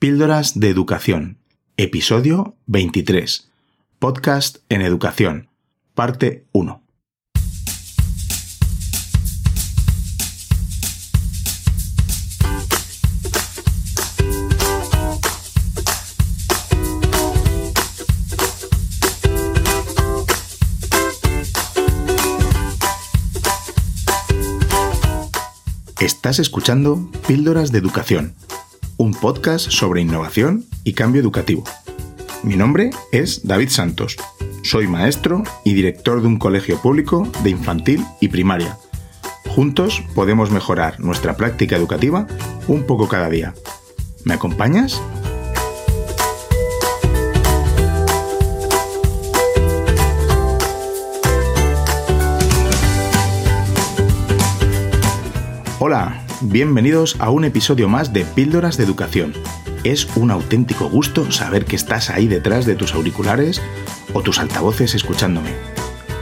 Píldoras de Educación, episodio 23. Podcast en Educación, parte 1. Estás escuchando Píldoras de Educación, un podcast sobre innovación y cambio educativo. Mi nombre es David Santos. Soy maestro y director de un colegio público de infantil y primaria. Juntos podemos mejorar nuestra práctica educativa un poco cada día. ¿Me acompañas? Hola, bienvenidos a un episodio más de Píldoras de Educación. Es un auténtico gusto saber que estás ahí detrás de tus auriculares o tus altavoces escuchándome.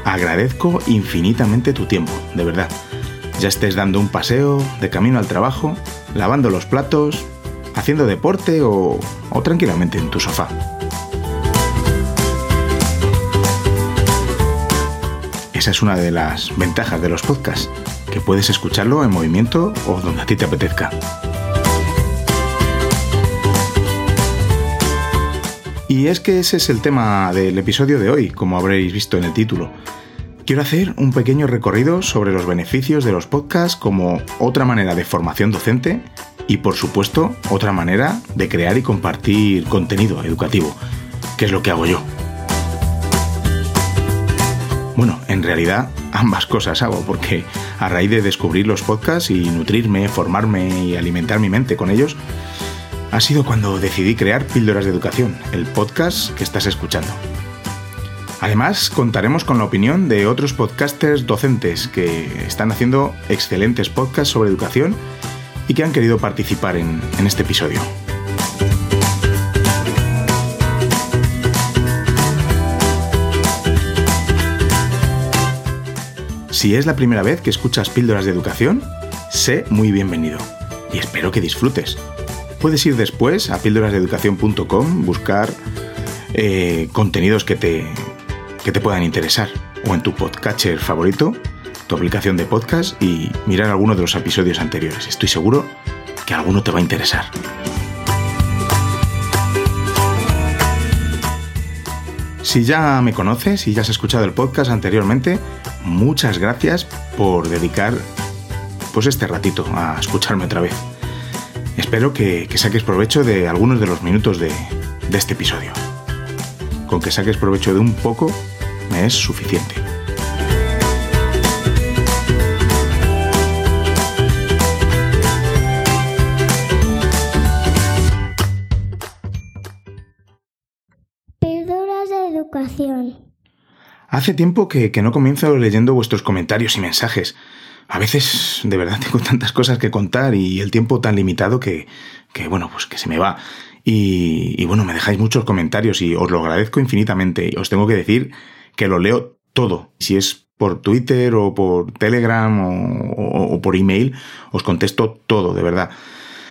Agradezco infinitamente tu tiempo, de verdad. Ya estés dando un paseo, de camino al trabajo, lavando los platos, haciendo deporte o, tranquilamente en tu sofá. Esa es una de las ventajas de los podcasts que puedes escucharlo en movimiento o donde a ti te apetezca. Y es que ese es el tema del episodio de hoy, como habréis visto en el título. Quiero hacer un pequeño recorrido sobre los beneficios de los podcasts como otra manera de formación docente y por supuesto otra manera de crear y compartir contenido educativo, que es lo que hago yo. Bueno, en realidad ambas cosas hago, porque a raíz de descubrir los podcasts y nutrirme, formarme y alimentar mi mente con ellos, ha sido cuando decidí crear Píldoras de Educación, el podcast que estás escuchando. Además, contaremos con la opinión de otros podcasters docentes que están haciendo excelentes podcasts sobre educación y que han querido participar en, este episodio. Si es la primera vez que escuchas píldoras de educación, sé muy bienvenido y espero que disfrutes. Puedes ir después a píldorasdeeducación.com, buscar eh, contenidos que te, que te puedan interesar o en tu podcatcher favorito, tu aplicación de podcast y mirar alguno de los episodios anteriores. Estoy seguro que alguno te va a interesar. Si ya me conoces, si ya has escuchado el podcast anteriormente, muchas gracias por dedicar pues este ratito a escucharme otra vez. Espero que, saques provecho de algunos de los minutos de este episodio. Con que saques provecho de un poco me es suficiente. Hace tiempo que, que no comienzo leyendo vuestros comentarios y mensajes. A veces, de verdad, tengo tantas cosas que contar y el tiempo tan limitado que, que bueno, pues que se me va. Y, bueno, me dejáis muchos comentarios y os lo agradezco infinitamente. Os tengo que decir que lo leo todo. Si es por Twitter o por Telegram o, o por email, os contesto todo, de verdad.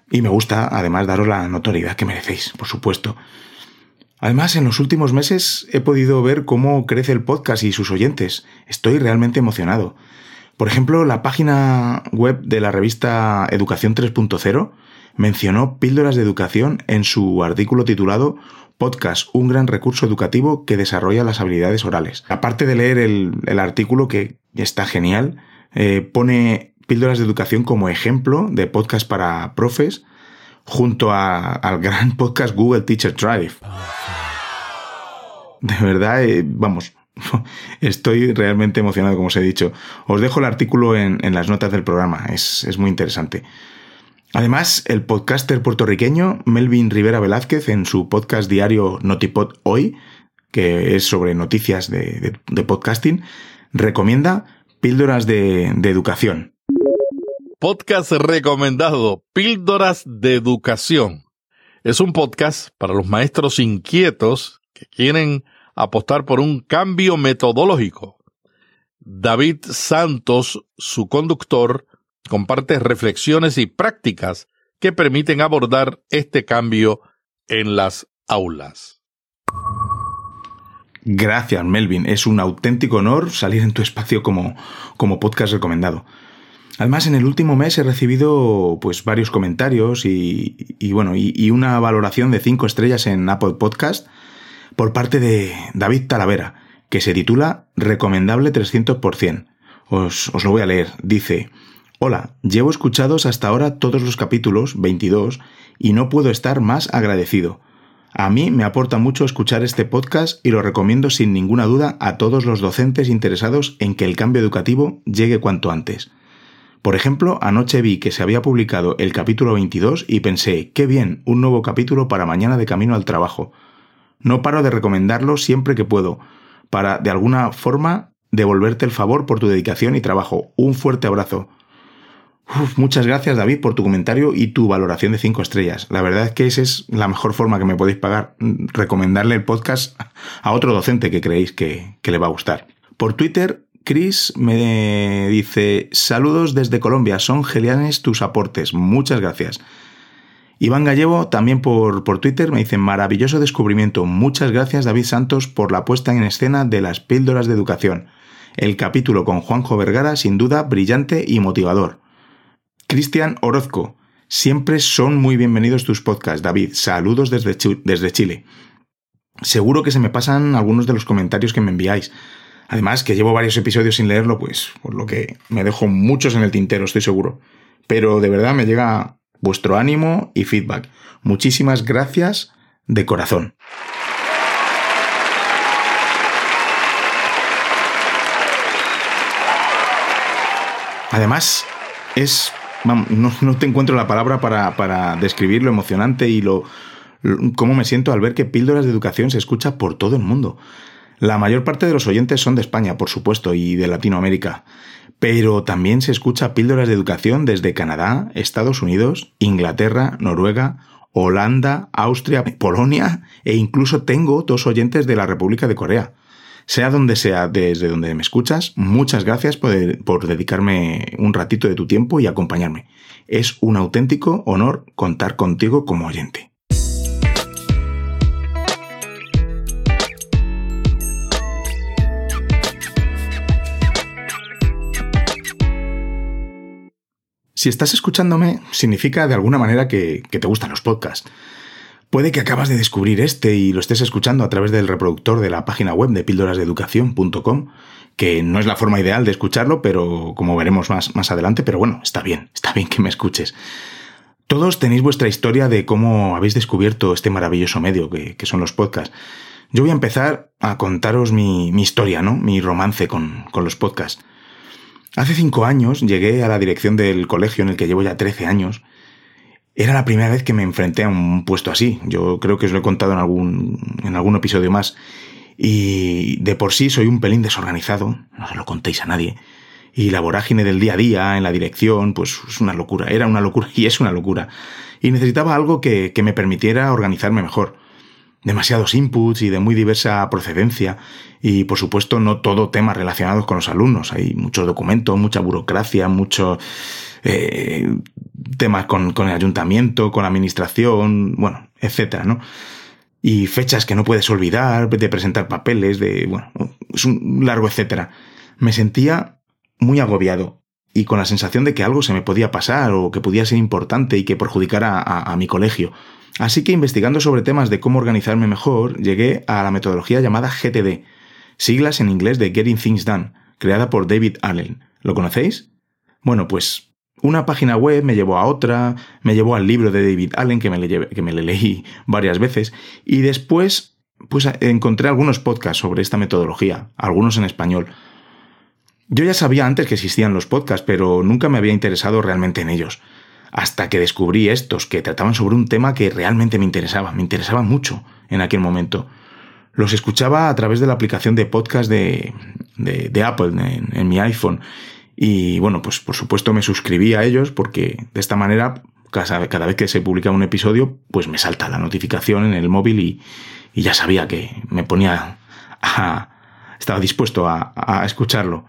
Y me gusta, además, daros la notoriedad que merecéis, por supuesto. Además, en los últimos meses he podido ver cómo crece el podcast y sus oyentes. Estoy realmente emocionado. Por ejemplo, la página web de la revista Educación 3.0 mencionó píldoras de educación en su artículo titulado Podcast, un gran recurso educativo que desarrolla las habilidades orales. Aparte de leer el, artículo, que está genial, eh, pone píldoras de educación como ejemplo de podcast para profes junto a, al gran podcast Google Teacher Drive. De verdad, eh, vamos, estoy realmente emocionado, como os he dicho. Os dejo el artículo en, en las notas del programa, es, es, muy interesante. Además, el podcaster puertorriqueño Melvin Rivera Velázquez, en su podcast diario Notipod Hoy, que es sobre noticias de, de, de podcasting, recomienda píldoras de, de educación. Podcast recomendado, Píldoras de Educación. Es un podcast para los maestros inquietos que quieren apostar por un cambio metodológico. David Santos, su conductor, comparte reflexiones y prácticas que permiten abordar este cambio en las aulas. Gracias, Melvin. Es un auténtico honor salir en tu espacio como, como podcast recomendado. Además, en el último mes he recibido pues varios comentarios y, bueno, y, una valoración de cinco estrellas en Apple Podcast por parte de David Talavera, que se titula Recomendable 300%. Os, os lo voy a leer. Dice, Hola, llevo escuchados hasta ahora todos los capítulos, 22, y no puedo estar más agradecido. A mí me aporta mucho escuchar este podcast y lo recomiendo sin ninguna duda a todos los docentes interesados en que el cambio educativo llegue cuanto antes. Por ejemplo, anoche vi que se había publicado el capítulo 22 y pensé, qué bien, un nuevo capítulo para mañana de camino al trabajo. No paro de recomendarlo siempre que puedo, para, de alguna forma, devolverte el favor por tu dedicación y trabajo. Un fuerte abrazo. muchas gracias David por tu comentario y tu valoración de 5 estrellas. La verdad es que esa es la mejor forma que me podéis pagar, recomendarle el podcast a otro docente que creéis que, que le va a gustar. Por Twitter Chris me dice, saludos desde Colombia, son geniales tus aportes, muchas gracias. Iván Gallego, también por, por Twitter, me dice, maravilloso descubrimiento, muchas gracias David Santos por la puesta en escena de las píldoras de educación. El capítulo con Juanjo Vergara, sin duda, brillante y motivador. Cristian Orozco, siempre son muy bienvenidos tus podcasts, David, saludos desde, desde Chile. Seguro que se me pasan algunos de los comentarios que me enviáis. Además, que llevo varios episodios sin leerlo, pues por lo que me dejo muchos en el tintero, estoy seguro. Pero de verdad me llega vuestro ánimo y feedback. Muchísimas gracias de corazón. Además, es. no, te encuentro la palabra para, para, describir lo emocionante y lo, cómo me siento al ver que Píldoras de Educación se escucha por todo el mundo. La mayor parte de los oyentes son de España, por supuesto, y de Latinoamérica, pero también se escucha píldoras de educación desde Canadá, Estados Unidos, Inglaterra, Noruega, Holanda, Austria, Polonia e incluso tengo dos oyentes de la República de Corea. Sea donde sea desde donde me escuchas, muchas gracias por, por dedicarme un ratito de tu tiempo y acompañarme. Es un auténtico honor contar contigo como oyente. Si estás escuchándome, significa de alguna manera que, te gustan los podcasts. Puede que acabas de descubrir este y lo estés escuchando a través del reproductor de la página web de píldorasdeeducación.com, que no es la forma ideal de escucharlo, pero como veremos más, más adelante, pero bueno, está bien, está bien que me escuches. Todos tenéis vuestra historia de cómo habéis descubierto este maravilloso medio que, son los podcasts. Yo voy a empezar a contaros mi, historia, ¿no? Mi romance con, con los podcasts. Hace cinco años llegué a la dirección del colegio en el que llevo ya 13 años. Era la primera vez que me enfrenté a un puesto así. Yo creo que os lo he contado en algún, en algún episodio más. Y de por sí soy un pelín desorganizado, no se lo contéis a nadie. Y la vorágine del día a día en la dirección, pues es una locura, era una locura y es una locura. Y necesitaba algo que, que me permitiera organizarme mejor demasiados inputs y de muy diversa procedencia y por supuesto no todo temas relacionados con los alumnos. Hay muchos documentos, mucha burocracia, muchos eh, temas con, con, el ayuntamiento, con la administración, bueno, etcétera, ¿no? Y fechas que no puedes olvidar, de presentar papeles, de, bueno, es un largo etcétera. Me sentía muy agobiado y con la sensación de que algo se me podía pasar o que podía ser importante y que perjudicara a mi colegio. Así que investigando sobre temas de cómo organizarme mejor, llegué a la metodología llamada GTD, siglas en inglés de Getting Things Done, creada por David Allen. ¿Lo conocéis? Bueno, pues una página web me llevó a otra, me llevó al libro de David Allen que me le, leí varias veces y después pues encontré algunos podcasts sobre esta metodología, algunos en español. Yo ya sabía antes que existían los podcasts, pero nunca me había interesado realmente en ellos hasta que descubrí estos que trataban sobre un tema que realmente me interesaba, me interesaba mucho en aquel momento. Los escuchaba a través de la aplicación de podcast de, de, Apple en, mi iPhone. Y bueno, pues por supuesto me suscribí a ellos porque de esta manera cada, cada, vez que se publica un episodio, pues me salta la notificación en el móvil y, y ya sabía que me ponía a, estaba dispuesto a, a escucharlo.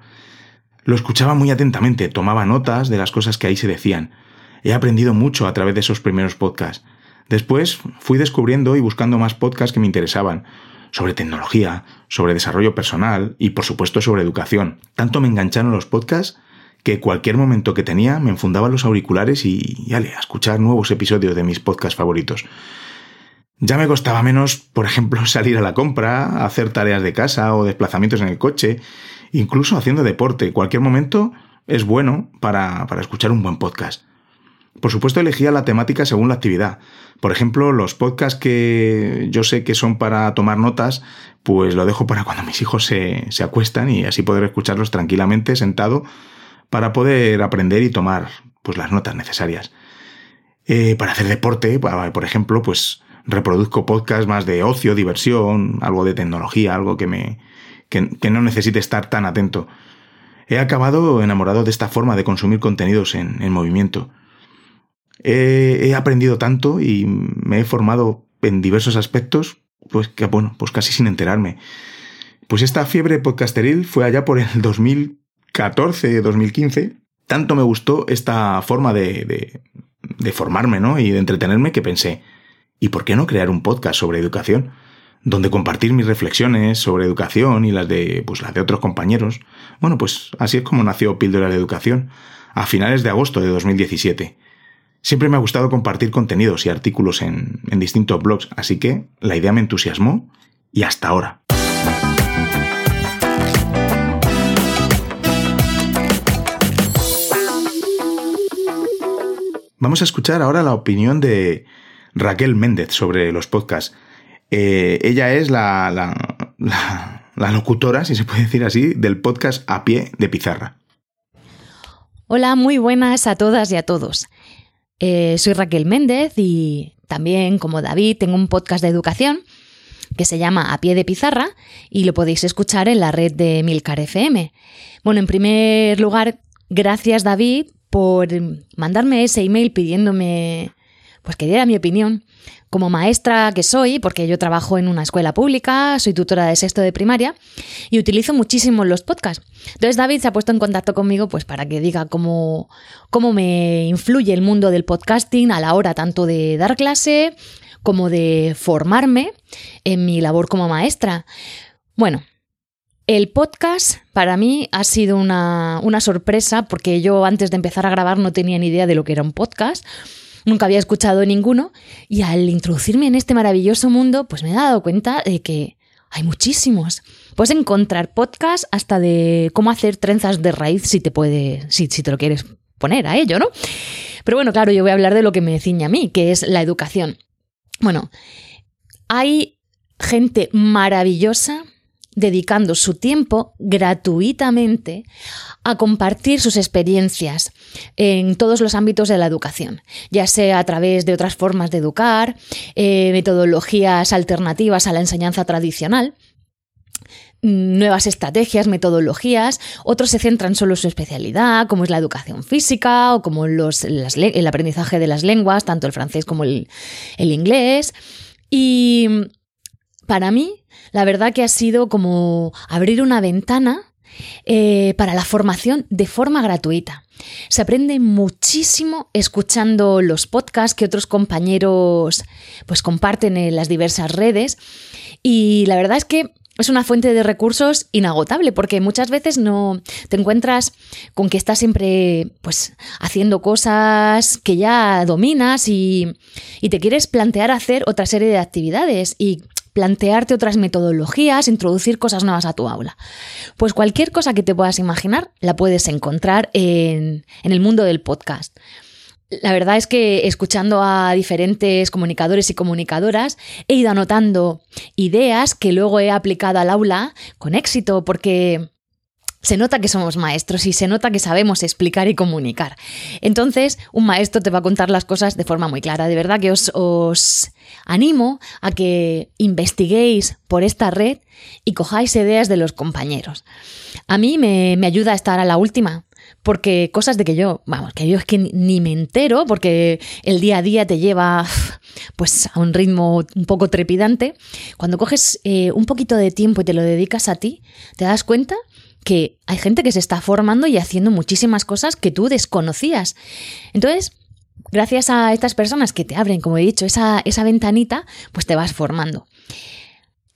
Lo escuchaba muy atentamente, tomaba notas de las cosas que ahí se decían. He aprendido mucho a través de esos primeros podcasts. Después fui descubriendo y buscando más podcasts que me interesaban, sobre tecnología, sobre desarrollo personal y por supuesto sobre educación. Tanto me engancharon los podcasts que cualquier momento que tenía me enfundaba los auriculares y, ale, a escuchar nuevos episodios de mis podcasts favoritos. Ya me costaba menos, por ejemplo, salir a la compra, hacer tareas de casa o desplazamientos en el coche, incluso haciendo deporte. Cualquier momento es bueno para, para escuchar un buen podcast. Por supuesto, elegía la temática según la actividad. Por ejemplo, los podcasts que yo sé que son para tomar notas, pues lo dejo para cuando mis hijos se, se acuestan y así poder escucharlos tranquilamente sentado para poder aprender y tomar pues, las notas necesarias. Eh, para hacer deporte, por ejemplo, pues reproduzco podcasts más de ocio, diversión, algo de tecnología, algo que me que, no necesite estar tan atento. He acabado enamorado de esta forma de consumir contenidos en, en movimiento. He, aprendido tanto y me he formado en diversos aspectos, pues que bueno, pues casi sin enterarme. Pues esta fiebre podcasteril fue allá por el 2000 2014, 2015, tanto me gustó esta forma de, de, formarme ¿no? y de entretenerme que pensé, ¿y por qué no crear un podcast sobre educación? Donde compartir mis reflexiones sobre educación y las de, pues, las de otros compañeros. Bueno, pues así es como nació Píldora de Educación, a finales de agosto de 2017. Siempre me ha gustado compartir contenidos y artículos en, en distintos blogs, así que la idea me entusiasmó y hasta ahora. Vamos a escuchar ahora la opinión de Raquel Méndez sobre los podcasts. Eh, ella es la, la, locutora, si se puede decir así, del podcast A Pie de Pizarra. Hola, muy buenas a todas y a todos. Eh, soy Raquel Méndez y también, como David, tengo un podcast de educación que se llama A Pie de Pizarra y lo podéis escuchar en la red de Milcar FM. Bueno, en primer lugar, gracias David por mandarme ese email pidiéndome pues que diera mi opinión. Como maestra que soy, porque yo trabajo en una escuela pública, soy tutora de sexto de primaria y utilizo muchísimo los podcasts. Entonces David se ha puesto en contacto conmigo pues para que diga cómo, cómo me influye el mundo del podcasting a la hora tanto de dar clase como de formarme en mi labor como maestra. Bueno, el podcast para mí ha sido una, sorpresa porque yo antes de empezar a grabar no tenía ni idea de lo que era un podcast. Nunca había escuchado ninguno y al introducirme en este maravilloso mundo pues me he dado cuenta de que hay muchísimos. Puedes encontrar podcasts hasta de cómo hacer trenzas de raíz si te puede, si, si te lo quieres poner a ello, ¿no? Pero bueno, claro, yo voy a hablar de lo que me ciña a mí, que es la educación. Bueno, hay gente maravillosa dedicando su tiempo gratuitamente a compartir sus experiencias en todos los ámbitos de la educación, ya sea a través de otras formas de educar, eh, metodologías alternativas a la enseñanza tradicional, nuevas estrategias, metodologías, otros se centran solo en su especialidad, como es la educación física o como el aprendizaje de las lenguas, tanto el francés como el inglés. Y para mí, la verdad que ha sido como abrir una ventana eh, para la formación de forma gratuita. Se aprende muchísimo escuchando los podcasts que otros compañeros pues comparten en las diversas redes y la verdad es que es una fuente de recursos inagotable porque muchas veces no te encuentras con que estás siempre pues haciendo cosas que ya dominas y, y te quieres plantear hacer otra serie de actividades y plantearte otras metodologías, introducir cosas nuevas a tu aula. Pues cualquier cosa que te puedas imaginar la puedes encontrar en, el mundo del podcast. La verdad es que escuchando a diferentes comunicadores y comunicadoras he ido anotando ideas que luego he aplicado al aula con éxito porque se nota que somos maestros y se nota que sabemos explicar y comunicar. Entonces, un maestro te va a contar las cosas de forma muy clara. De verdad que os, animo a que investiguéis por esta red y cojáis ideas de los compañeros. A mí me, me ayuda a estar a la última, porque cosas de que yo, vamos, que yo es que ni me entero, porque el día a día te lleva pues a un ritmo un poco trepidante. Cuando coges eh, un poquito de tiempo y te lo dedicas a ti, te das cuenta que hay gente que se está formando y haciendo muchísimas cosas que tú desconocías. Entonces, gracias a estas personas que te abren, como he dicho, esa, esa ventanita, pues te vas formando.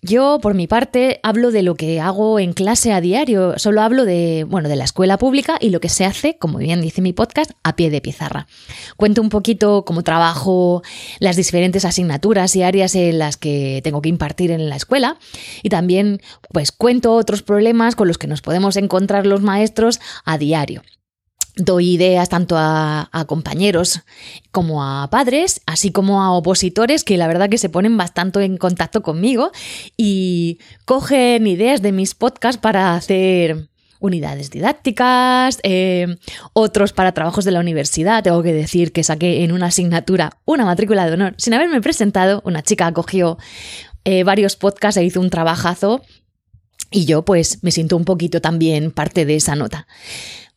Yo, por mi parte, hablo de lo que hago en clase a diario. Solo hablo de, bueno, de la escuela pública y lo que se hace, como bien dice mi podcast, a pie de pizarra. Cuento un poquito cómo trabajo las diferentes asignaturas y áreas en las que tengo que impartir en la escuela y también, pues, cuento otros problemas con los que nos podemos encontrar los maestros a diario doy ideas tanto a, compañeros como a padres, así como a opositores que la verdad que se ponen bastante en contacto conmigo y cogen ideas de mis podcasts para hacer unidades didácticas, eh, otros para trabajos de la universidad. Tengo que decir que saqué en una asignatura una matrícula de honor sin haberme presentado. Una chica cogió eh, varios podcasts e hizo un trabajazo y yo pues me siento un poquito también parte de esa nota.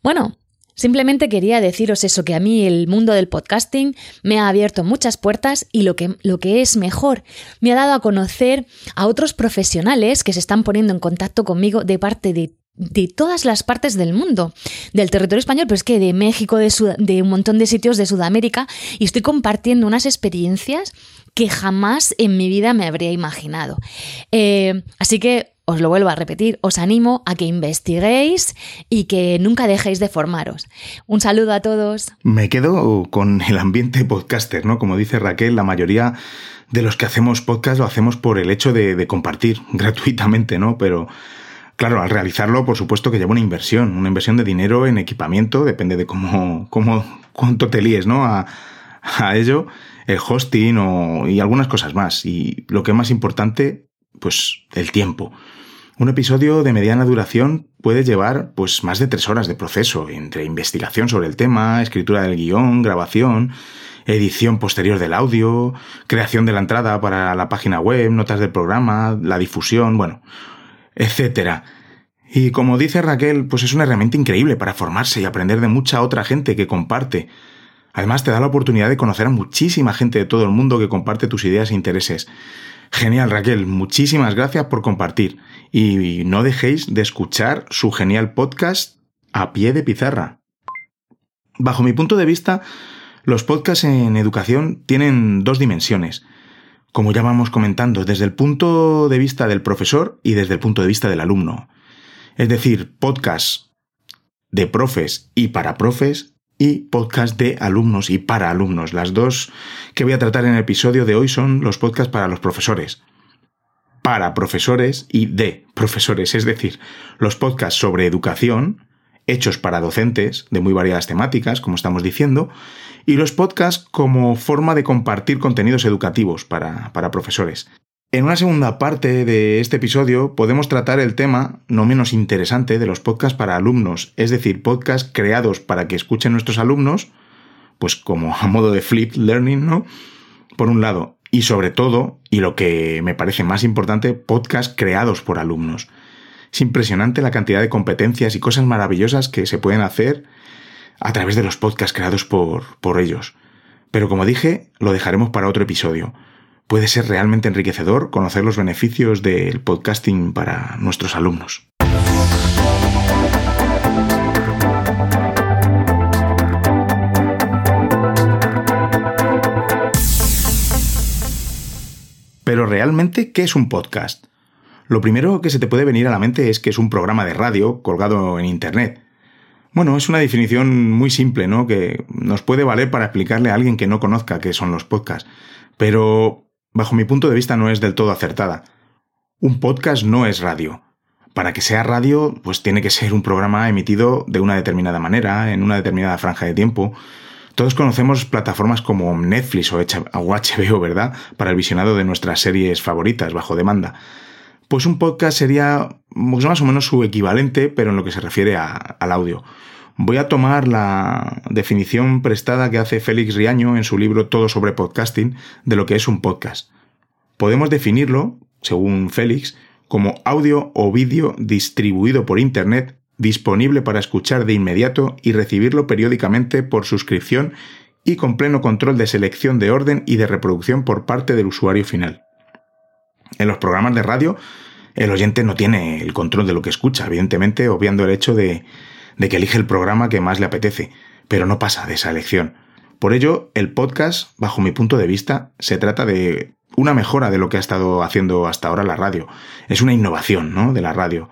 Bueno, Simplemente quería deciros eso, que a mí el mundo del podcasting me ha abierto muchas puertas y lo que, lo que es mejor, me ha dado a conocer a otros profesionales que se están poniendo en contacto conmigo de parte de de todas las partes del mundo, del territorio español, pero es que de México, de, de, un montón de sitios de Sudamérica, y estoy compartiendo unas experiencias que jamás en mi vida me habría imaginado. Eh, así que os lo vuelvo a repetir, os animo a que investiguéis y que nunca dejéis de formaros. Un saludo a todos. Me quedo con el ambiente podcaster, ¿no? Como dice Raquel, la mayoría de los que hacemos podcast lo hacemos por el hecho de, compartir gratuitamente, ¿no? Pero claro, al realizarlo, por supuesto que lleva una inversión, una inversión de dinero en equipamiento, depende de cómo, cómo cuánto te líes, ¿no? A, a ello, el hosting o, y algunas cosas más. Y lo que es más importante, pues el tiempo. Un episodio de mediana duración puede llevar pues más de tres horas de proceso entre investigación sobre el tema, escritura del guion, grabación, edición posterior del audio, creación de la entrada para la página web, notas del programa, la difusión, bueno, etcétera. Y como dice Raquel, pues es una herramienta increíble para formarse y aprender de mucha otra gente que comparte. Además te da la oportunidad de conocer a muchísima gente de todo el mundo que comparte tus ideas e intereses. Genial, Raquel. Muchísimas gracias por compartir. Y no dejéis de escuchar su genial podcast a pie de pizarra. Bajo mi punto de vista, los podcasts en educación tienen dos dimensiones. Como ya vamos comentando, desde el punto de vista del profesor y desde el punto de vista del alumno. Es decir, podcasts de profes y para profes y podcast de alumnos y para alumnos. Las dos que voy a tratar en el episodio de hoy son los podcasts para los profesores. Para profesores y de profesores, es decir, los podcasts sobre educación, hechos para docentes de muy variadas temáticas, como estamos diciendo, y los podcasts como forma de compartir contenidos educativos para, para profesores. En una segunda parte de este episodio podemos tratar el tema no menos interesante de los podcasts para alumnos, es decir, podcasts creados para que escuchen nuestros alumnos, pues como a modo de flip learning, ¿no? Por un lado, y sobre todo, y lo que me parece más importante, podcasts creados por alumnos. Es impresionante la cantidad de competencias y cosas maravillosas que se pueden hacer a través de los podcasts creados por, por ellos. Pero como dije, lo dejaremos para otro episodio puede ser realmente enriquecedor conocer los beneficios del podcasting para nuestros alumnos. Pero realmente, ¿qué es un podcast? Lo primero que se te puede venir a la mente es que es un programa de radio colgado en Internet. Bueno, es una definición muy simple, ¿no? Que nos puede valer para explicarle a alguien que no conozca qué son los podcasts. Pero bajo mi punto de vista, no es del todo acertada. Un podcast no es radio. Para que sea radio, pues tiene que ser un programa emitido de una determinada manera, en una determinada franja de tiempo. Todos conocemos plataformas como Netflix o HBO, ¿verdad? Para el visionado de nuestras series favoritas bajo demanda. Pues un podcast sería pues más o menos su equivalente, pero en lo que se refiere al audio. Voy a tomar la definición prestada que hace Félix Riaño en su libro Todo sobre podcasting de lo que es un podcast. Podemos definirlo, según Félix, como audio o vídeo distribuido por Internet, disponible para escuchar de inmediato y recibirlo periódicamente por suscripción y con pleno control de selección de orden y de reproducción por parte del usuario final. En los programas de radio, el oyente no tiene el control de lo que escucha, evidentemente obviando el hecho de de que elige el programa que más le apetece, pero no pasa de esa elección. Por ello, el podcast, bajo mi punto de vista, se trata de una mejora de lo que ha estado haciendo hasta ahora la radio. Es una innovación, ¿no? De la radio.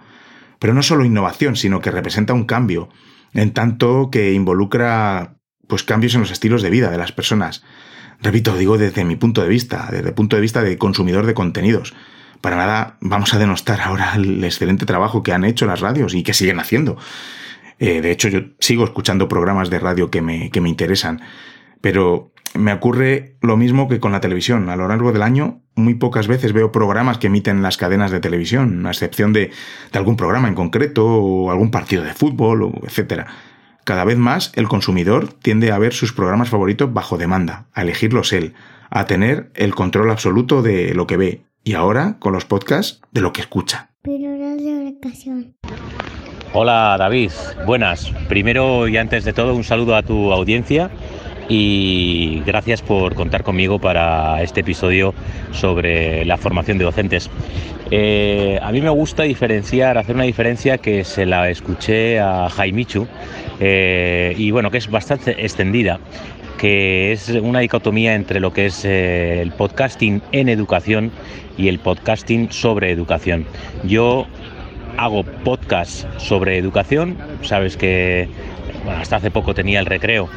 Pero no solo innovación, sino que representa un cambio, en tanto que involucra pues cambios en los estilos de vida de las personas. Repito, digo desde mi punto de vista, desde el punto de vista de consumidor de contenidos. Para nada vamos a denostar ahora el excelente trabajo que han hecho las radios y que siguen haciendo. Eh, de hecho, yo sigo escuchando programas de radio que me, que me interesan. Pero me ocurre lo mismo que con la televisión. A lo largo del año, muy pocas veces veo programas que emiten las cadenas de televisión, a excepción de, de algún programa en concreto o algún partido de fútbol, o etcétera. Cada vez más el consumidor tiende a ver sus programas favoritos bajo demanda, a elegirlos él, a tener el control absoluto de lo que ve y ahora, con los podcasts, de lo que escucha. Pero de educación. Hola David, buenas. Primero y antes de todo un saludo a tu audiencia y gracias por contar conmigo para este episodio sobre la formación de docentes. Eh, a mí me gusta diferenciar, hacer una diferencia que se la escuché a Jaimichu eh, y bueno, que es bastante extendida que es una dicotomía entre lo que es eh, el podcasting en educación y el podcasting sobre educación. Yo hago podcast sobre educación, sabes que hasta hace poco tenía el recreo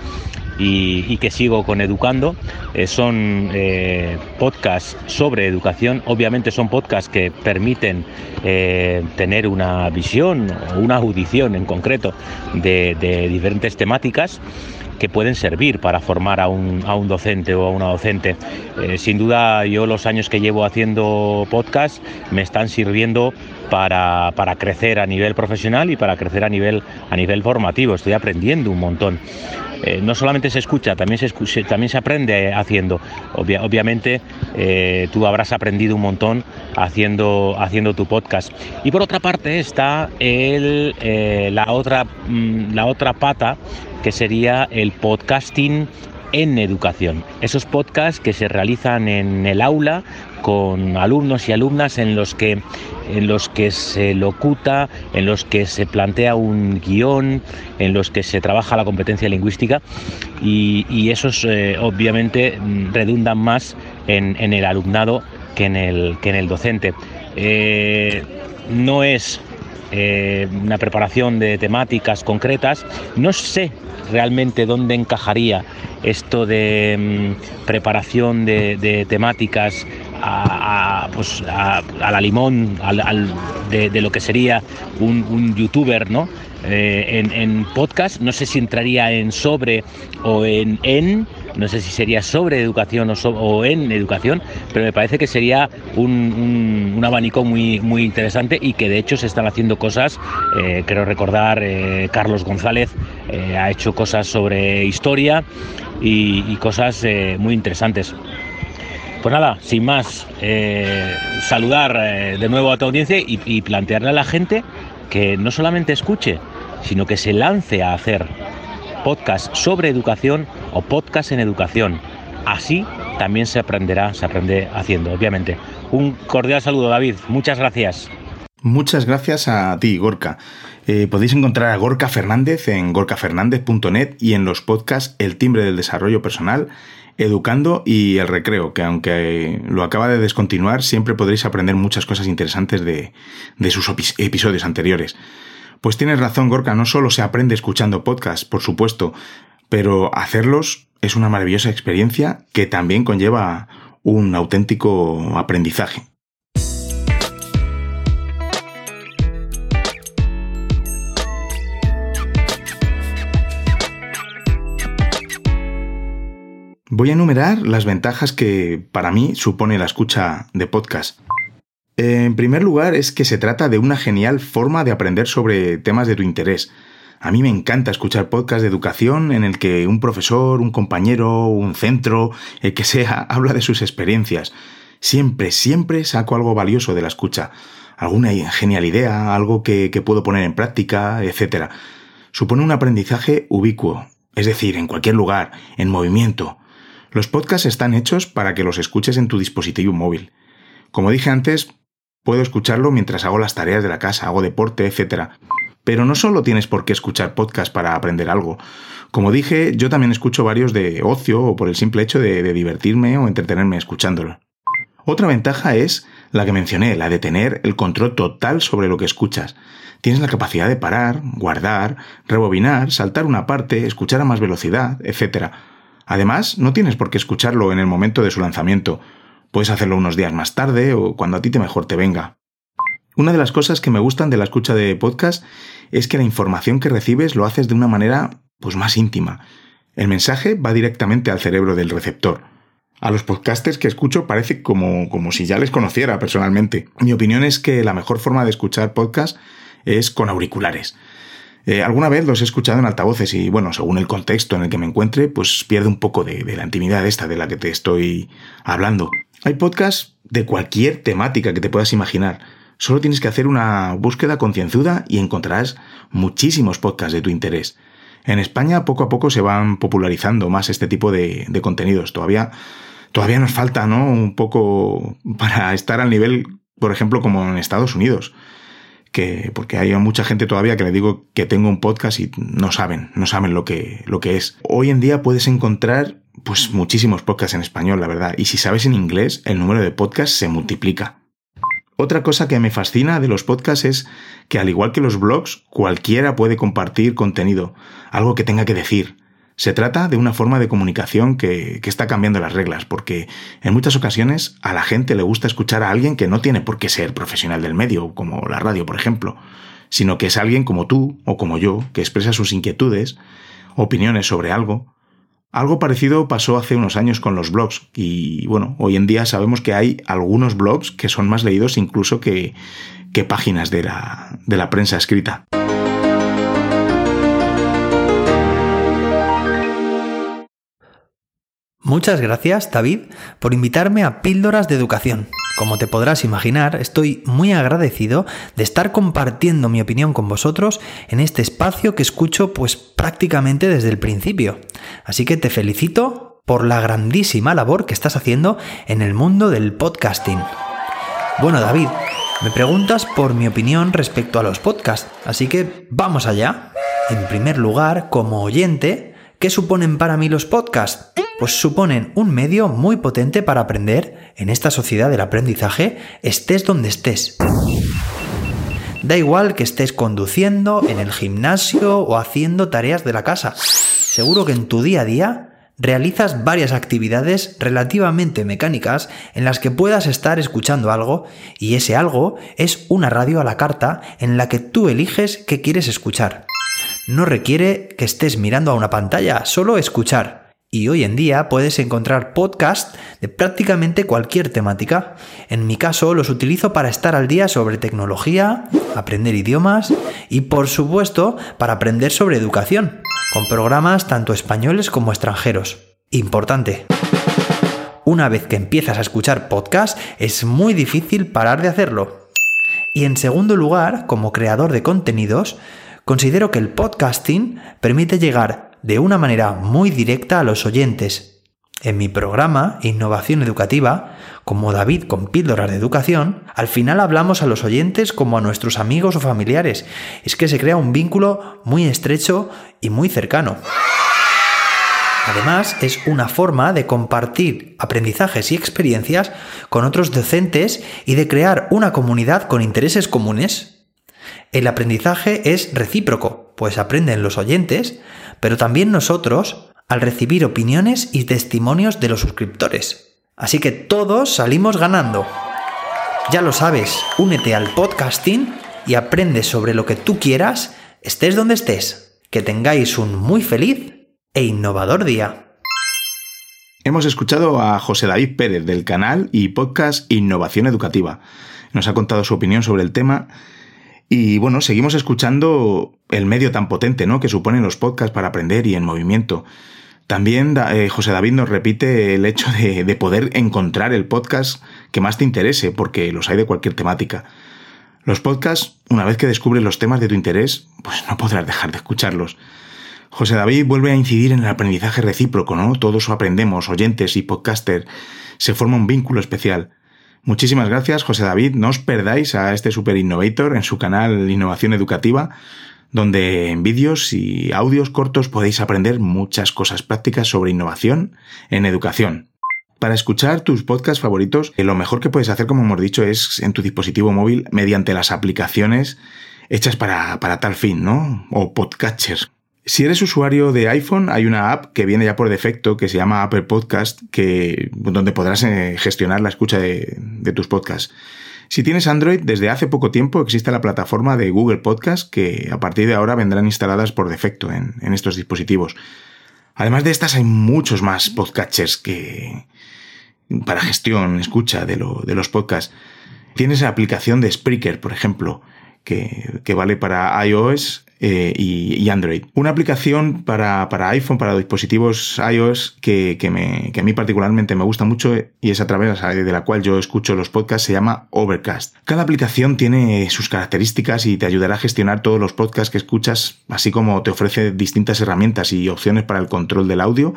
y, que sigo con Educando. Eh, son eh, podcasts sobre educación, obviamente son podcasts que permiten eh, tener una visión o una audición en concreto de, de diferentes temáticas que pueden servir para formar a un, a un docente o a una docente. sin duda yo los años que llevo haciendo podcast me están sirviendo para, para, crecer a nivel profesional y para crecer a nivel, a nivel formativo. Estoy aprendiendo un montón. Eh, no solamente se escucha, también se, también se aprende haciendo. obviamente eh, tú habrás aprendido un montón haciendo, haciendo tu podcast. Y por otra parte está el, eh, la, otra, mm, la otra pata que sería el podcasting en educación. Esos podcasts que se realizan en el aula con alumnos y alumnas en los que en los que se locuta, en los que se plantea un guion, en los que se trabaja la competencia lingüística y, esos eh, obviamente redundan más en, el alumnado que en el, que en el docente. Eh, no es eh, una preparación de temáticas concretas. No sé realmente dónde encajaría esto de mm, preparación de, temáticas a, pues a, la limón al, de, lo que sería un, youtuber ¿no? Eh, en, en, podcast. No sé si entraría en sobre o en en no sé si sería sobre educación o, en educación, pero me parece que sería un, abanico muy, muy interesante y que de hecho se están haciendo cosas, eh, creo recordar, eh, Carlos González eh, ha hecho cosas sobre historia y, cosas muy interesantes. Pues nada, sin más, saludar de nuevo a tu audiencia y, y plantearle a la gente que no solamente escuche, sino que se lance a hacer podcast sobre educación o podcast en educación. Así también se aprenderá, se aprende haciendo, obviamente. Un cordial saludo, David. Muchas gracias. Muchas gracias a ti, Gorka. Eh, podéis encontrar a Gorka Fernández en gorkafernandez.net y en los podcasts El timbre del desarrollo personal, Educando y El recreo, que aunque lo acaba de descontinuar, siempre podréis aprender muchas cosas interesantes de, de sus episodios anteriores. Pues tienes razón, Gorka, no solo se aprende escuchando podcasts, por supuesto, pero hacerlos es una maravillosa experiencia que también conlleva un auténtico aprendizaje. Voy a enumerar las ventajas que para mí supone la escucha de podcast. En primer lugar, es que se trata de una genial forma de aprender sobre temas de tu interés. A mí me encanta escuchar podcasts de educación en el que un profesor, un compañero, un centro, el que sea, habla de sus experiencias. Siempre, siempre saco algo valioso de la escucha. Alguna genial idea, algo que, que puedo poner en práctica, etc. Supone un aprendizaje ubicuo, es decir, en cualquier lugar, en movimiento. Los podcasts están hechos para que los escuches en tu dispositivo móvil. Como dije antes, Puedo escucharlo mientras hago las tareas de la casa, hago deporte, etc. Pero no solo tienes por qué escuchar podcast para aprender algo. Como dije, yo también escucho varios de ocio o por el simple hecho de, divertirme o entretenerme escuchándolo. Otra ventaja es la que mencioné, la de tener el control total sobre lo que escuchas. Tienes la capacidad de parar, guardar, rebobinar, saltar una parte, escuchar a más velocidad, etc. Además, no tienes por qué escucharlo en el momento de su lanzamiento. Puedes hacerlo unos días más tarde o cuando a ti te mejor te venga. Una de las cosas que me gustan de la escucha de podcast es que la información que recibes lo haces de una manera pues más íntima. El mensaje va directamente al cerebro del receptor. A los podcasters que escucho parece como, como si ya les conociera personalmente. Mi opinión es que la mejor forma de escuchar podcast es con auriculares. Eh, alguna vez los he escuchado en altavoces y, bueno, según el contexto en el que me encuentre, pues pierde un poco de, de la intimidad esta de la que te estoy hablando. Hay podcasts de cualquier temática que te puedas imaginar. Solo tienes que hacer una búsqueda concienzuda y encontrarás muchísimos podcasts de tu interés. En España poco a poco se van popularizando más este tipo de, contenidos. Todavía, todavía nos falta, ¿no? Un poco para estar al nivel, por ejemplo, como en Estados Unidos. Que, porque hay mucha gente todavía que le digo que tengo un podcast y no saben, no saben lo que, lo que es. Hoy en día puedes encontrar pues muchísimos podcasts en español, la verdad. Y si sabes en inglés, el número de podcasts se multiplica. Otra cosa que me fascina de los podcasts es que al igual que los blogs, cualquiera puede compartir contenido, algo que tenga que decir. Se trata de una forma de comunicación que, que, está cambiando las reglas, porque en muchas ocasiones a la gente le gusta escuchar a alguien que no tiene por qué ser profesional del medio, como la radio, por ejemplo, sino que es alguien como tú o como yo, que expresa sus inquietudes, opiniones sobre algo, algo parecido pasó hace unos años con los blogs y bueno, hoy en día sabemos que hay algunos blogs que son más leídos incluso que, páginas de la, de la prensa escrita. Muchas gracias, David, por invitarme a Píldoras de Educación. Como te podrás imaginar, estoy muy agradecido de estar compartiendo mi opinión con vosotros en este espacio que escucho pues prácticamente desde el principio. Así que te felicito por la grandísima labor que estás haciendo en el mundo del podcasting. Bueno, David, me preguntas por mi opinión respecto a los podcasts, así que vamos allá. En primer lugar, como oyente, ¿qué suponen para mí los podcasts? Pues suponen un medio muy potente para aprender en esta sociedad del aprendizaje, estés donde estés. Da igual que estés conduciendo, en el gimnasio o haciendo tareas de la casa. Seguro que en tu día a día realizas varias actividades relativamente mecánicas en las que puedas estar escuchando algo y ese algo es una radio a la carta en la que tú eliges qué quieres escuchar. No requiere que estés mirando a una pantalla, solo escuchar. Y hoy en día puedes encontrar podcasts de prácticamente cualquier temática. En mi caso los utilizo para estar al día sobre tecnología, aprender idiomas y por supuesto para aprender sobre educación, con programas tanto españoles como extranjeros. Importante. Una vez que empiezas a escuchar podcasts es muy difícil parar de hacerlo. Y en segundo lugar, como creador de contenidos, considero que el podcasting permite llegar de una manera muy directa a los oyentes. En mi programa Innovación Educativa, como David con píldoras de educación, al final hablamos a los oyentes como a nuestros amigos o familiares. Es que se crea un vínculo muy estrecho y muy cercano. Además, es una forma de compartir aprendizajes y experiencias con otros docentes y de crear una comunidad con intereses comunes. El aprendizaje es recíproco, pues aprenden los oyentes, pero también nosotros al recibir opiniones y testimonios de los suscriptores. Así que todos salimos ganando. Ya lo sabes, únete al podcasting y aprende sobre lo que tú quieras, estés donde estés. Que tengáis un muy feliz e innovador día. Hemos escuchado a José David Pérez del canal y podcast Innovación Educativa. Nos ha contado su opinión sobre el tema y bueno, seguimos escuchando el medio tan potente ¿no? que suponen los podcasts para aprender y en movimiento. También eh, José David nos repite el hecho de, de, poder encontrar el podcast que más te interese, porque los hay de cualquier temática. Los podcasts, una vez que descubres los temas de tu interés, pues no podrás dejar de escucharlos. José David vuelve a incidir en el aprendizaje recíproco, ¿no? Todos aprendemos, oyentes y podcaster. Se forma un vínculo especial. Muchísimas gracias, José David. No os perdáis a este Super Innovator en su canal Innovación Educativa. donde en vídeos y audios cortos podéis aprender muchas cosas prácticas sobre innovación en educación. Para escuchar tus podcasts favoritos, lo mejor que puedes hacer, como hemos dicho, es en tu dispositivo móvil mediante las aplicaciones hechas para, tal fin, ¿no? O podcatchers. Si eres usuario de iPhone, hay una app que viene ya por defecto que se llama Apple Podcast, que, donde podrás eh, gestionar la escucha de, de tus podcasts. Si tienes Android, desde hace poco tiempo existe la plataforma de Google Podcast que a partir de ahora vendrán instaladas por defecto en, estos dispositivos. Además de estas hay muchos más podcatchers que para gestión, escucha de, de los podcasts. Tienes la aplicación de Spreaker, por ejemplo, que, que vale para iOS eh, y, Android. Una aplicación para, iPhone, para dispositivos iOS, que, me, que, a mí particularmente me gusta mucho y es a través de la cual yo escucho los podcasts, se llama Overcast. Cada aplicación tiene sus características y te ayudará a gestionar todos los podcasts que escuchas, así como te ofrece distintas herramientas y opciones para el control del audio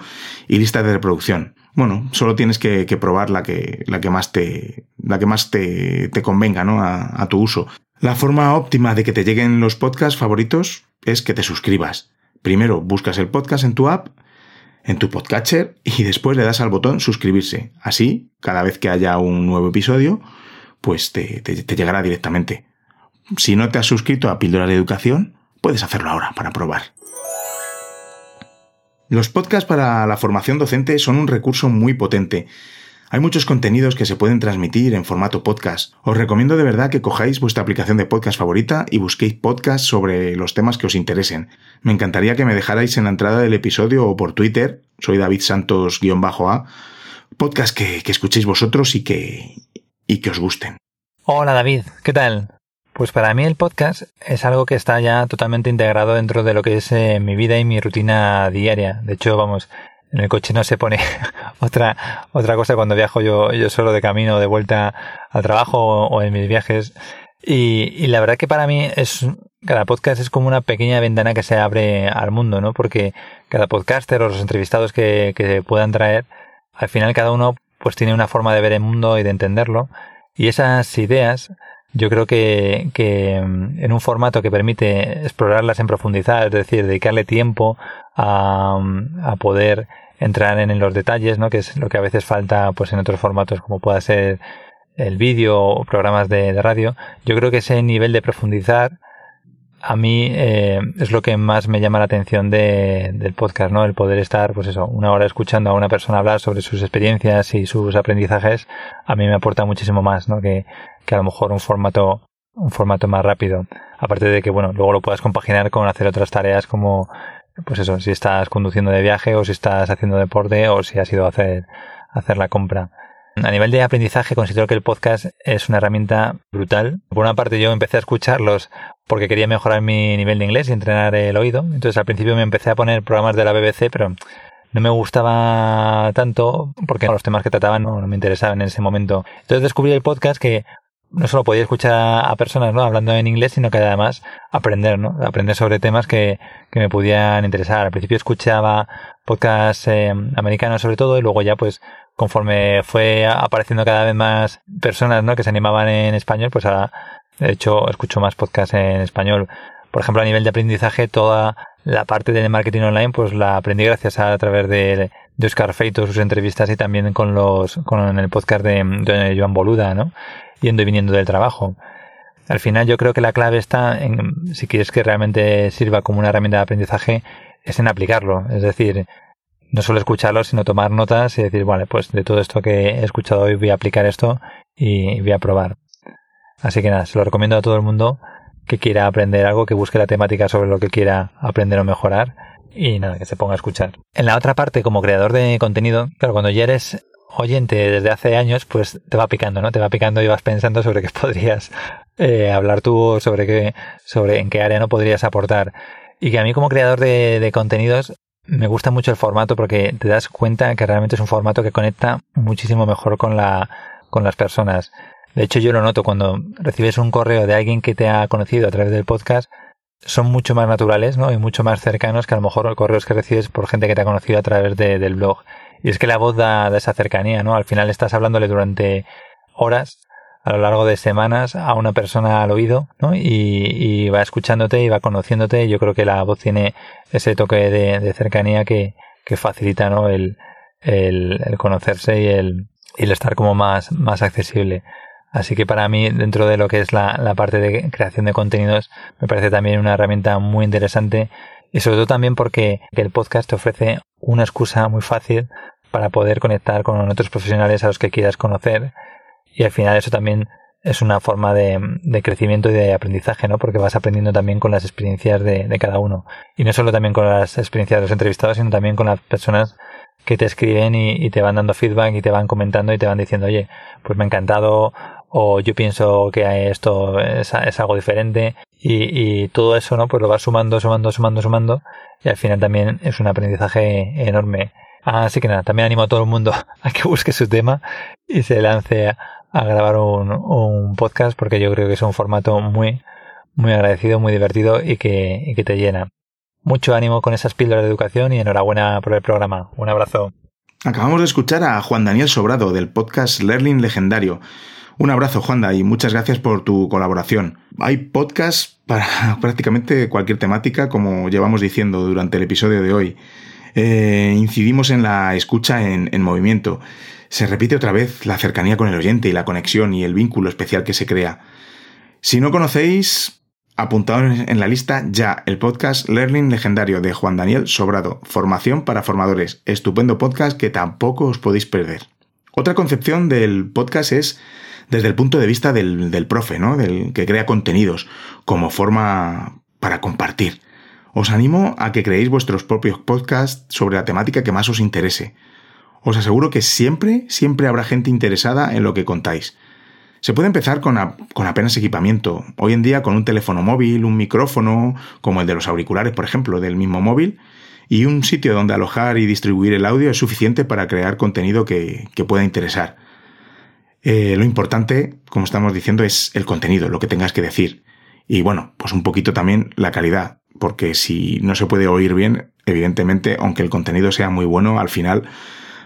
y listas de reproducción. Bueno, solo tienes que, probar la que, la que más te, la que más te, te convenga ¿no? a tu uso. La forma óptima de que te lleguen los podcasts favoritos es que te suscribas. Primero buscas el podcast en tu app, en tu podcatcher y después le das al botón suscribirse. Así, cada vez que haya un nuevo episodio, pues te, llegará directamente. Si no te has suscrito a Píldora de Educación, puedes hacerlo ahora para probar. Los podcasts para la formación docente son un recurso muy potente hay muchos contenidos que se pueden transmitir en formato podcast. Os recomiendo de verdad que cojáis vuestra aplicación de podcast favorita y busquéis podcasts sobre los temas que os interesen. Me encantaría que me dejarais en la entrada del episodio o por Twitter, soy David Santos-A, podcast que, que escuchéis vosotros y que, y que os gusten. Hola David, ¿qué tal? Pues para mí el podcast es algo que está ya totalmente integrado dentro de lo que es eh, mi vida y mi rutina diaria. De hecho, vamos, en el coche no se pone otra, otra cosa cuando viajo yo, yo solo de camino de vuelta al trabajo o, en mis viajes. Y, la verdad que para mí es, cada podcast es como una pequeña ventana que se abre al mundo, ¿no? Porque cada podcaster o los entrevistados que, que puedan traer, al final cada uno pues tiene una forma de ver el mundo y de entenderlo. Y esas ideas, yo creo que, que mm, en un formato que permite explorarlas en profundidad, es decir, dedicarle tiempo a, poder entrar en, los detalles, ¿no? que es lo que a veces falta pues en otros formatos como pueda ser el vídeo o programas de, radio. Yo creo que ese nivel de profundizar a mí eh, es lo que más me llama la atención de, del podcast, ¿no? El poder estar, pues eso, una hora escuchando a una persona hablar sobre sus experiencias y sus aprendizajes, a mí me aporta muchísimo más, ¿no? Que, que a lo mejor un formato, un formato más rápido. Aparte de que, bueno, luego lo puedas compaginar con hacer otras tareas como pues eso, si estás conduciendo de viaje o si estás haciendo deporte o si has ido a hacer, hacer la compra. A nivel de aprendizaje considero que el podcast es una herramienta brutal. Por una parte yo empecé a escucharlos porque quería mejorar mi nivel de inglés y entrenar el oído. Entonces al principio me empecé a poner programas de la BBC, pero no me gustaba tanto porque los temas que trataban no, me interesaban en ese momento. Entonces descubrí el podcast que no solo podía escuchar a personas ¿no? hablando en inglés, sino que además aprender, ¿no? Aprender sobre temas que, que me pudieran interesar. Al principio escuchaba podcasts eh, americanos sobre todo y luego ya pues conforme fue apareciendo cada vez más personas ¿no? que se animaban en español, pues ahora de hecho escucho más podcasts en español. Por ejemplo, a nivel de aprendizaje, toda la parte de marketing online, pues la aprendí gracias a, través de, de Oscar Feito, sus entrevistas y también con los, con el podcast de, de Joan Boluda, ¿no? Yendo y viniendo del trabajo. Al final yo creo que la clave está en, si quieres que realmente sirva como una herramienta de aprendizaje, es en aplicarlo. Es decir, no solo escucharlo, sino tomar notas y decir, vale, pues de todo esto que he escuchado hoy voy a aplicar esto y voy a probar. Así que nada, se lo recomiendo a todo el mundo que quiera aprender algo, que busque la temática sobre lo que quiera aprender o mejorar y nada, que se ponga a escuchar. En la otra parte, como creador de contenido, claro, cuando ya eres oyente desde hace años, pues te va picando, ¿no? Te va picando y vas pensando sobre qué podrías eh, hablar tú, sobre qué, sobre en qué área no podrías aportar. Y que a mí como creador de, de contenidos me gusta mucho el formato porque te das cuenta que realmente es un formato que conecta muchísimo mejor con la, con las personas. De hecho, yo lo noto cuando recibes un correo de alguien que te ha conocido a través del podcast, son mucho más naturales, ¿no? Y mucho más cercanos que a lo mejor los correos que recibes por gente que te ha conocido a través de, del blog. Y es que la voz da, esa cercanía, ¿no? Al final estás hablándole durante horas a lo largo de semanas a una persona al oído, ¿no? Y, va escuchándote y va conociéndote. Yo creo que la voz tiene ese toque de, cercanía que, facilita, ¿no? El, el, conocerse y el, el estar como más, más accesible. Así que para mí, dentro de lo que es la, la, parte de creación de contenidos, me parece también una herramienta muy interesante y sobre todo también porque el podcast te ofrece una excusa muy fácil para poder conectar con otros profesionales a los que quieras conocer y al final eso también es una forma de, de crecimiento y de aprendizaje, ¿no? Porque vas aprendiendo también con las experiencias de, de cada uno. Y no solo también con las experiencias de los entrevistados, sino también con las personas que te escriben y, te van dando feedback y te van comentando y te van diciendo, oye, pues me ha encantado o yo pienso que esto es, algo diferente y, todo eso, ¿no? Pues lo vas sumando, sumando, sumando, sumando y al final también es un aprendizaje enorme. Así que nada, también animo a todo el mundo a que busque su tema y se lance a, grabar un, un, podcast porque yo creo que es un formato muy, muy agradecido, muy divertido y que, y que te llena. Mucho ánimo con esas píldoras de educación y enhorabuena por el programa. Un abrazo. Acabamos de escuchar a Juan Daniel Sobrado del podcast Learning Legendario. Un abrazo, Juanda, y muchas gracias por tu colaboración. Hay podcasts para prácticamente cualquier temática, como llevamos diciendo durante el episodio de hoy. Eh, incidimos en la escucha en, en movimiento. Se repite otra vez la cercanía con el oyente y la conexión y el vínculo especial que se crea. Si no conocéis, Apuntado en la lista ya el podcast Learning Legendario de Juan Daniel Sobrado, Formación para Formadores, estupendo podcast que tampoco os podéis perder. Otra concepción del podcast es desde el punto de vista del, del profe, ¿no? Del que crea contenidos como forma para compartir. Os animo a que creéis vuestros propios podcasts sobre la temática que más os interese. Os aseguro que siempre, siempre habrá gente interesada en lo que contáis. Se puede empezar con, apenas equipamiento. Hoy en día con un teléfono móvil, un micrófono, como el de los auriculares, por ejemplo, del mismo móvil, y un sitio donde alojar y distribuir el audio es suficiente para crear contenido que, pueda interesar. Eh, lo importante, como estamos diciendo, es el contenido, lo que tengas que decir. Y bueno, pues un poquito también la calidad, porque si no se puede oír bien, evidentemente, aunque el contenido sea muy bueno, al final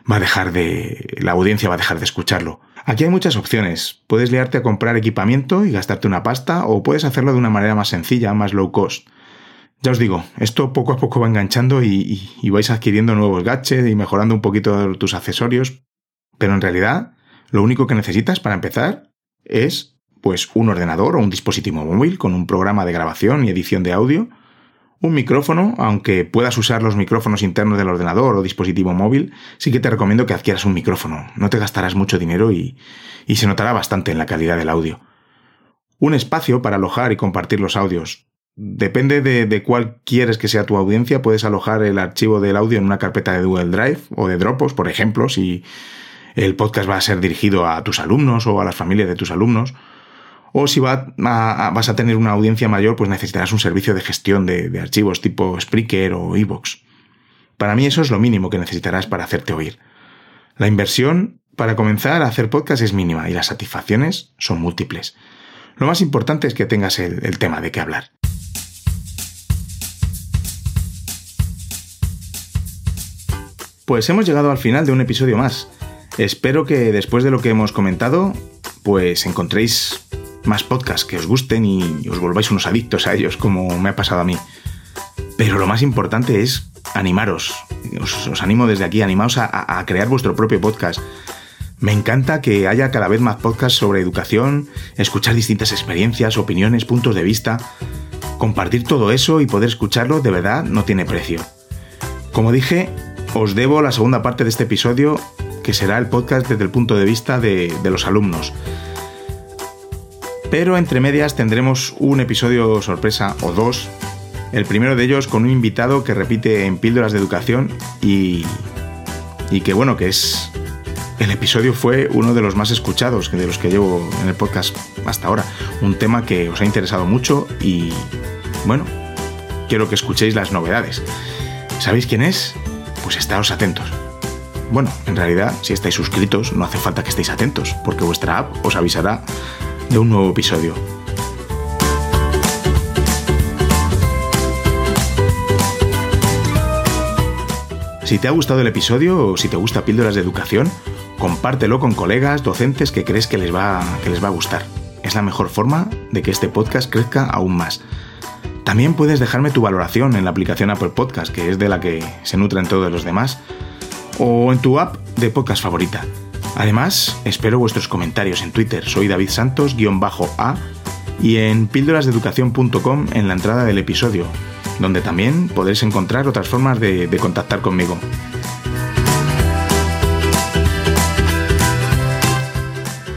va a dejar de. la audiencia va a dejar de escucharlo. Aquí hay muchas opciones. Puedes liarte a comprar equipamiento y gastarte una pasta, o puedes hacerlo de una manera más sencilla, más low cost. Ya os digo, esto poco a poco va enganchando y, vais adquiriendo nuevos gadgets y mejorando un poquito tus accesorios, pero en realidad lo único que necesitas para empezar es pues un ordenador o un dispositivo móvil con un programa de grabación y edición de audio, un micrófono, aunque puedas usar los micrófonos internos del ordenador o dispositivo móvil, sí que te recomiendo que adquieras un micrófono. No te gastarás mucho dinero y, se notará bastante en la calidad del audio. Un espacio para alojar y compartir los audios. Depende de, de, cuál quieres que sea tu audiencia, puedes alojar el archivo del audio en una carpeta de Google Drive o de Dropbox, por ejemplo, si el podcast va a ser dirigido a tus alumnos o a las familias de tus alumnos o si vas a tener una audiencia mayor, pues necesitarás un servicio de gestión de, archivos tipo Spreaker o Evox. Para mí eso es lo mínimo que necesitarás para hacerte oír. La inversión para comenzar a hacer podcast es mínima y las satisfacciones son múltiples. Lo más importante es que tengas el tema de qué hablar. Pues hemos llegado al final de un episodio más. Espero que después de lo que hemos comentado, pues encontréis más podcasts que os gusten y os volváis unos adictos a ellos, como me ha pasado a mí. Pero lo más importante es animaros. Os, animo desde aquí, animaos a, crear vuestro propio podcast. Me encanta que haya cada vez más podcasts sobre educación, escuchar distintas experiencias, opiniones, puntos de vista. Compartir todo eso y poder escucharlo de verdad no tiene precio. Como dije, os debo la segunda parte de este episodio, que será el podcast desde el punto de vista de los alumnos pero entre medias tendremos un episodio sorpresa o dos. El primero de ellos con un invitado que repite en píldoras de educación y, y que bueno, que es... El episodio fue uno de los más escuchados de los que llevo en el podcast hasta ahora. Un tema que os ha interesado mucho y bueno, quiero que escuchéis las novedades. ¿Sabéis quién es? Pues estáos atentos. Bueno, en realidad, si estáis suscritos, no hace falta que estéis atentos, porque vuestra app os avisará de un nuevo episodio. Si te ha gustado el episodio o si te gusta Píldoras de Educación, compártelo con colegas, docentes que crees que les va, que les va a gustar. Es la mejor forma de que este podcast crezca aún más. También puedes dejarme tu valoración en la aplicación Apple Podcast, que es de la que se nutren todos los demás, o en tu app de podcast favorita. Además, espero vuestros comentarios en Twitter. Soy David Santos-A y en píldorasdeeducación.com en la entrada del episodio, donde también podréis encontrar otras formas de, de contactar conmigo.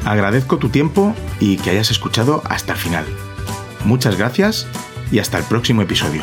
Agradezco tu tiempo y que hayas escuchado hasta el final. Muchas gracias y hasta el próximo episodio.